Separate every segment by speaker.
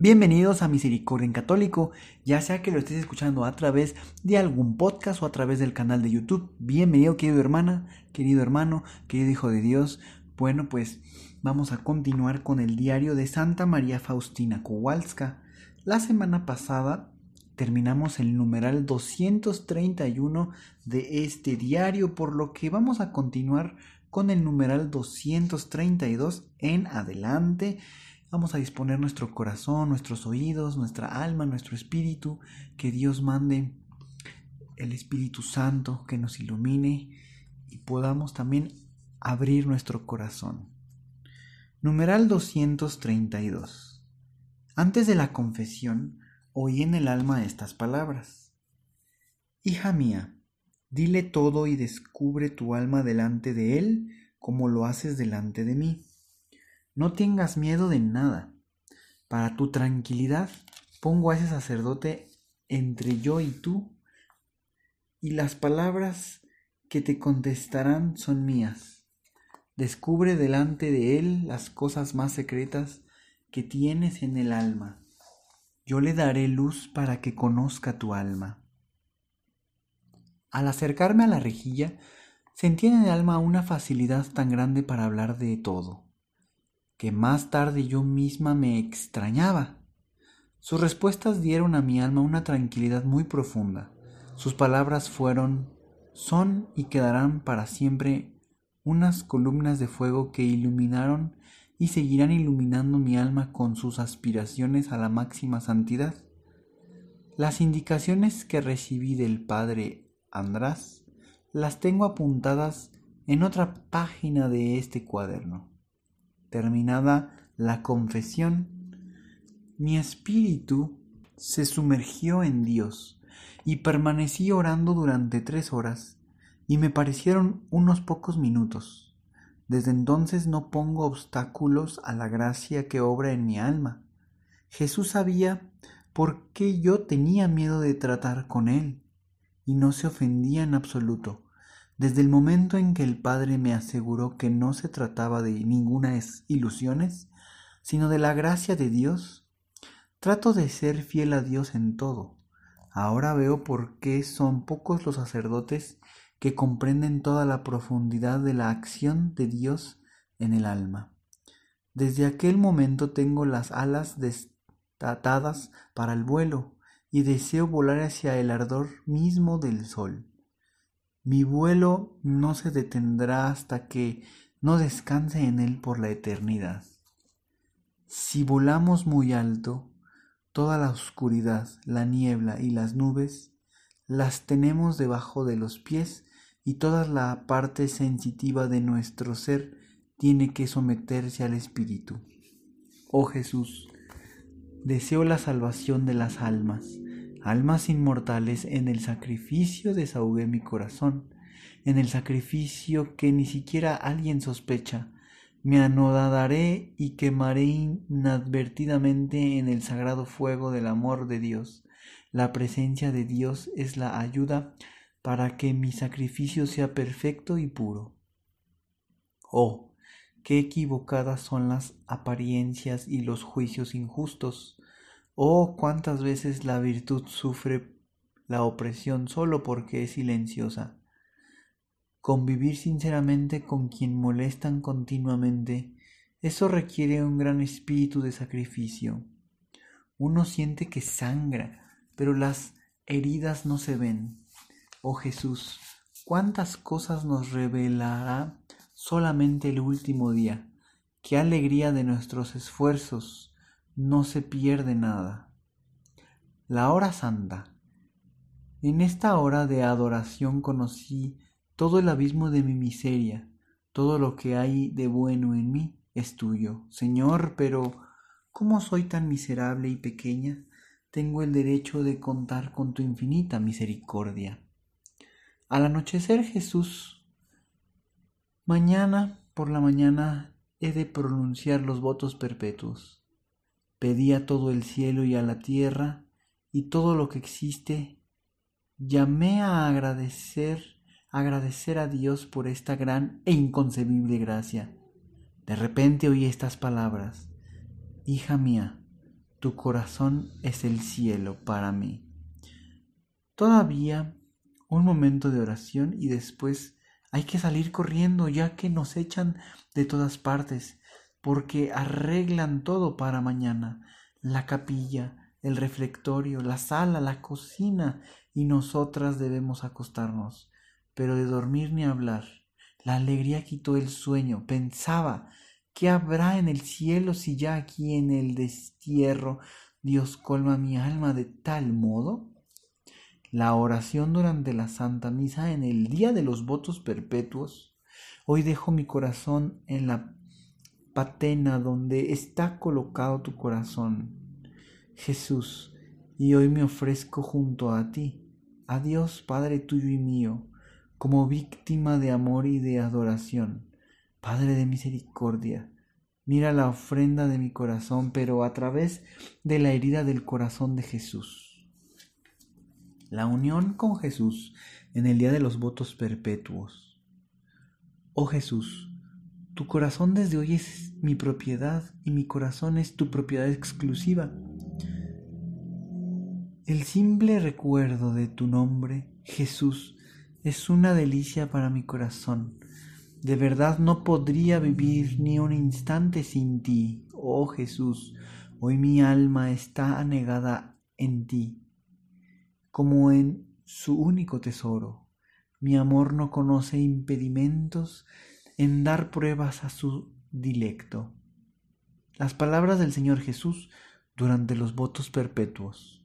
Speaker 1: Bienvenidos a Misericordia en Católico, ya sea que lo estés escuchando a través de algún podcast o a través del canal de YouTube. Bienvenido querido hermana, querido hermano, querido hijo de Dios. Bueno, pues vamos a continuar con el diario de Santa María Faustina Kowalska. La semana pasada terminamos el numeral 231 de este diario, por lo que vamos a continuar con el numeral 232 en adelante. Vamos a disponer nuestro corazón, nuestros oídos, nuestra alma, nuestro espíritu, que Dios mande el Espíritu Santo que nos ilumine y podamos también abrir nuestro corazón. Numeral 232. Antes de la confesión, oí en el alma estas palabras. Hija mía, dile todo y descubre tu alma delante de Él como lo haces delante de mí no tengas miedo de nada. Para tu tranquilidad pongo a ese sacerdote entre yo y tú, y las palabras que te contestarán son mías. Descubre delante de él las cosas más secretas que tienes en el alma. Yo le daré luz para que conozca tu alma. Al acercarme a la rejilla, sentí en el alma una facilidad tan grande para hablar de todo que más tarde yo misma me extrañaba. Sus respuestas dieron a mi alma una tranquilidad muy profunda. Sus palabras fueron, son y quedarán para siempre unas columnas de fuego que iluminaron y seguirán iluminando mi alma con sus aspiraciones a la máxima santidad. Las indicaciones que recibí del Padre András las tengo apuntadas en otra página de este cuaderno. Terminada la confesión, mi espíritu se sumergió en Dios y permanecí orando durante tres horas y me parecieron unos pocos minutos. Desde entonces no pongo obstáculos a la gracia que obra en mi alma. Jesús sabía por qué yo tenía miedo de tratar con Él y no se ofendía en absoluto. Desde el momento en que el Padre me aseguró que no se trataba de ninguna ilusiones, sino de la gracia de Dios, trato de ser fiel a Dios en todo. Ahora veo por qué son pocos los sacerdotes que comprenden toda la profundidad de la acción de Dios en el alma. Desde aquel momento tengo las alas destatadas para el vuelo y deseo volar hacia el ardor mismo del sol. Mi vuelo no se detendrá hasta que no descanse en él por la eternidad. Si volamos muy alto, toda la oscuridad, la niebla y las nubes las tenemos debajo de los pies y toda la parte sensitiva de nuestro ser tiene que someterse al Espíritu. Oh Jesús, deseo la salvación de las almas almas inmortales, en el sacrificio desahogué mi corazón, en el sacrificio que ni siquiera alguien sospecha. Me anodaré y quemaré inadvertidamente en el sagrado fuego del amor de Dios. La presencia de Dios es la ayuda para que mi sacrificio sea perfecto y puro. Oh, qué equivocadas son las apariencias y los juicios injustos Oh, cuántas veces la virtud sufre la opresión solo porque es silenciosa. Convivir sinceramente con quien molestan continuamente, eso requiere un gran espíritu de sacrificio. Uno siente que sangra, pero las heridas no se ven. Oh Jesús, cuántas cosas nos revelará solamente el último día. Qué alegría de nuestros esfuerzos no se pierde nada. La hora santa. En esta hora de adoración conocí todo el abismo de mi miseria, todo lo que hay de bueno en mí es tuyo, Señor, pero ¿Cómo soy tan miserable y pequeña? Tengo el derecho de contar con tu infinita misericordia. Al anochecer Jesús, mañana por la mañana he de pronunciar los votos perpetuos. Pedí a todo el cielo y a la tierra y todo lo que existe, llamé a agradecer, agradecer a Dios por esta gran e inconcebible gracia. De repente oí estas palabras, Hija mía, tu corazón es el cielo para mí. Todavía un momento de oración y después hay que salir corriendo ya que nos echan de todas partes porque arreglan todo para mañana. La capilla, el reflectorio, la sala, la cocina y nosotras debemos acostarnos. Pero de dormir ni hablar. La alegría quitó el sueño. Pensaba, ¿qué habrá en el cielo si ya aquí en el destierro Dios colma mi alma de tal modo? La oración durante la Santa Misa en el día de los votos perpetuos. Hoy dejo mi corazón en la patena donde está colocado tu corazón, Jesús, y hoy me ofrezco junto a ti, a Dios Padre tuyo y mío, como víctima de amor y de adoración. Padre de misericordia, mira la ofrenda de mi corazón, pero a través de la herida del corazón de Jesús la unión con Jesús en el día de los votos perpetuos. Oh Jesús, tu corazón desde hoy es mi propiedad y mi corazón es tu propiedad exclusiva. El simple recuerdo de tu nombre, Jesús, es una delicia para mi corazón. De verdad no podría vivir ni un instante sin ti, oh Jesús. Hoy mi alma está anegada en ti como en su único tesoro. Mi amor no conoce impedimentos en dar pruebas a su dilecto. Las palabras del Señor Jesús durante los votos perpetuos.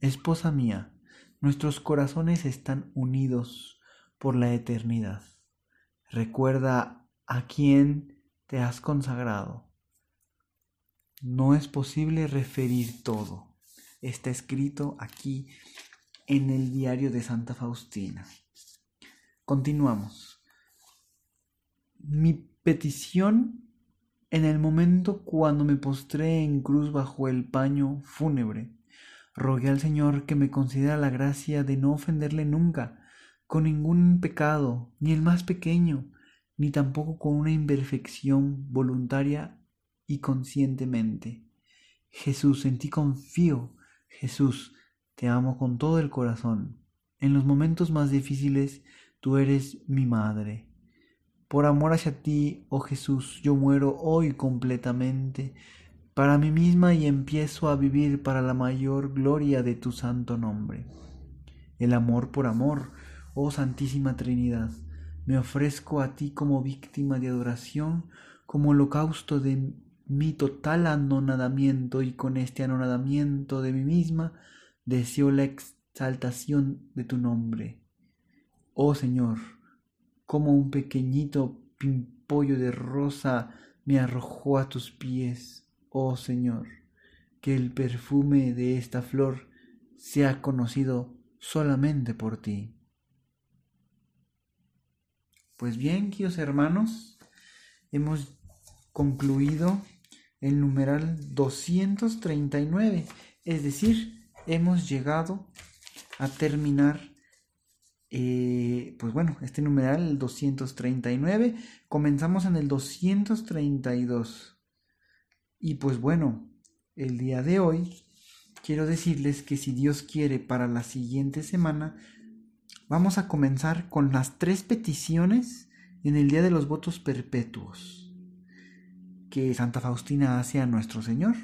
Speaker 1: Esposa mía, nuestros corazones están unidos por la eternidad. Recuerda a quién te has consagrado. No es posible referir todo. Está escrito aquí en el diario de Santa Faustina. Continuamos. Mi petición en el momento cuando me postré en cruz bajo el paño fúnebre, rogué al Señor que me concediera la gracia de no ofenderle nunca, con ningún pecado, ni el más pequeño, ni tampoco con una imperfección voluntaria y conscientemente. Jesús, en ti confío. Jesús, te amo con todo el corazón. En los momentos más difíciles, tú eres mi madre. Por amor hacia ti, oh Jesús, yo muero hoy completamente para mí misma y empiezo a vivir para la mayor gloria de tu santo nombre. El amor por amor, oh Santísima Trinidad, me ofrezco a ti como víctima de adoración, como holocausto de mi total anonadamiento y con este anonadamiento de mí misma, deseo la exaltación de tu nombre. Oh Señor, como un pequeñito pimpollo de rosa me arrojó a tus pies, oh Señor, que el perfume de esta flor sea conocido solamente por ti. Pues bien, queridos hermanos, hemos concluido el numeral 239, es decir, hemos llegado a terminar, eh, pues bueno, este numeral, el 239. Comenzamos en el 232. Y pues bueno, el día de hoy quiero decirles que si Dios quiere para la siguiente semana, vamos a comenzar con las tres peticiones en el Día de los Votos Perpetuos que Santa Faustina hace a nuestro Señor.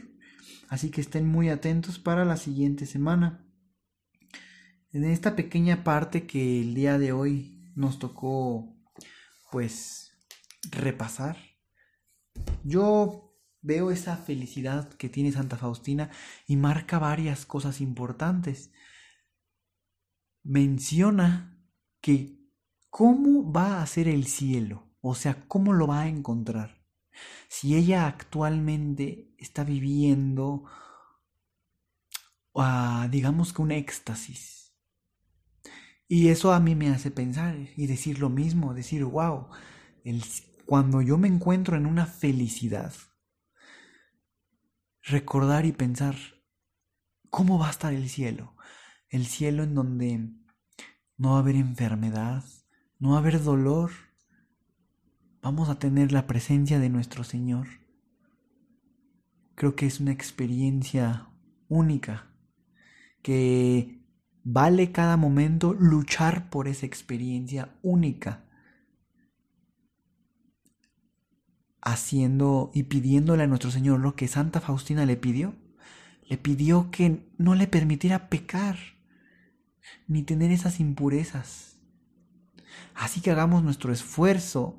Speaker 1: Así que estén muy atentos para la siguiente semana. En esta pequeña parte que el día de hoy nos tocó pues repasar, yo veo esa felicidad que tiene Santa Faustina y marca varias cosas importantes. Menciona que cómo va a ser el cielo, o sea, cómo lo va a encontrar. Si ella actualmente está viviendo, uh, digamos que un éxtasis, y eso a mí me hace pensar y decir lo mismo, decir, wow, cuando yo me encuentro en una felicidad, recordar y pensar, ¿cómo va a estar el cielo? El cielo en donde no va a haber enfermedad, no va a haber dolor, vamos a tener la presencia de nuestro Señor. Creo que es una experiencia única, que vale cada momento luchar por esa experiencia única, haciendo y pidiéndole a nuestro Señor lo que Santa Faustina le pidió. Le pidió que no le permitiera pecar, ni tener esas impurezas. Así que hagamos nuestro esfuerzo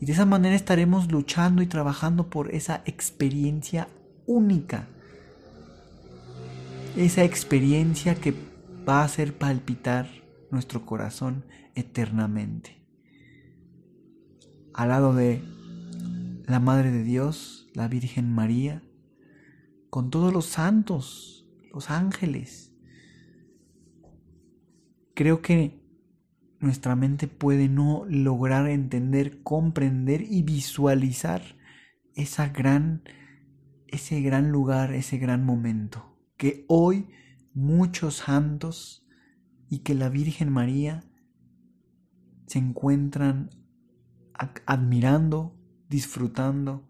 Speaker 1: y de esa manera estaremos luchando y trabajando por esa experiencia única. Esa experiencia que va a hacer palpitar nuestro corazón eternamente. Al lado de la Madre de Dios, la Virgen María, con todos los santos, los ángeles. Creo que nuestra mente puede no lograr entender, comprender y visualizar esa gran, ese gran lugar, ese gran momento. Que hoy muchos santos y que la Virgen María se encuentran admirando, disfrutando.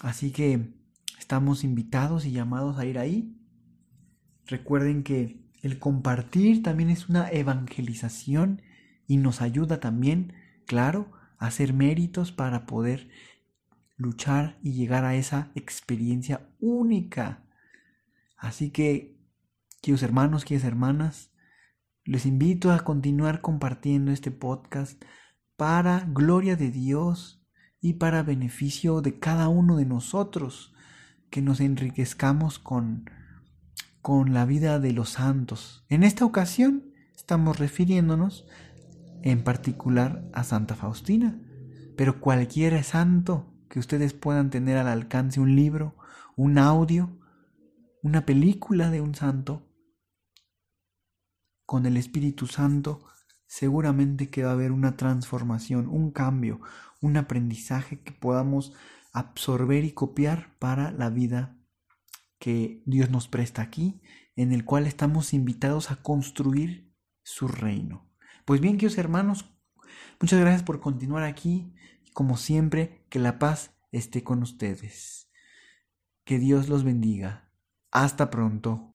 Speaker 1: Así que estamos invitados y llamados a ir ahí. Recuerden que el compartir también es una evangelización y nos ayuda también, claro, a hacer méritos para poder luchar y llegar a esa experiencia única. Así que, queridos hermanos, queridas hermanas, les invito a continuar compartiendo este podcast para gloria de Dios y para beneficio de cada uno de nosotros, que nos enriquezcamos con con la vida de los santos. En esta ocasión estamos refiriéndonos en particular a Santa Faustina, pero cualquier santo que ustedes puedan tener al alcance, un libro, un audio, una película de un santo, con el Espíritu Santo, seguramente que va a haber una transformación, un cambio, un aprendizaje que podamos absorber y copiar para la vida que Dios nos presta aquí, en el cual estamos invitados a construir su reino. Pues bien, queridos hermanos, muchas gracias por continuar aquí. Como siempre, que la paz esté con ustedes. Que Dios los bendiga. Hasta pronto.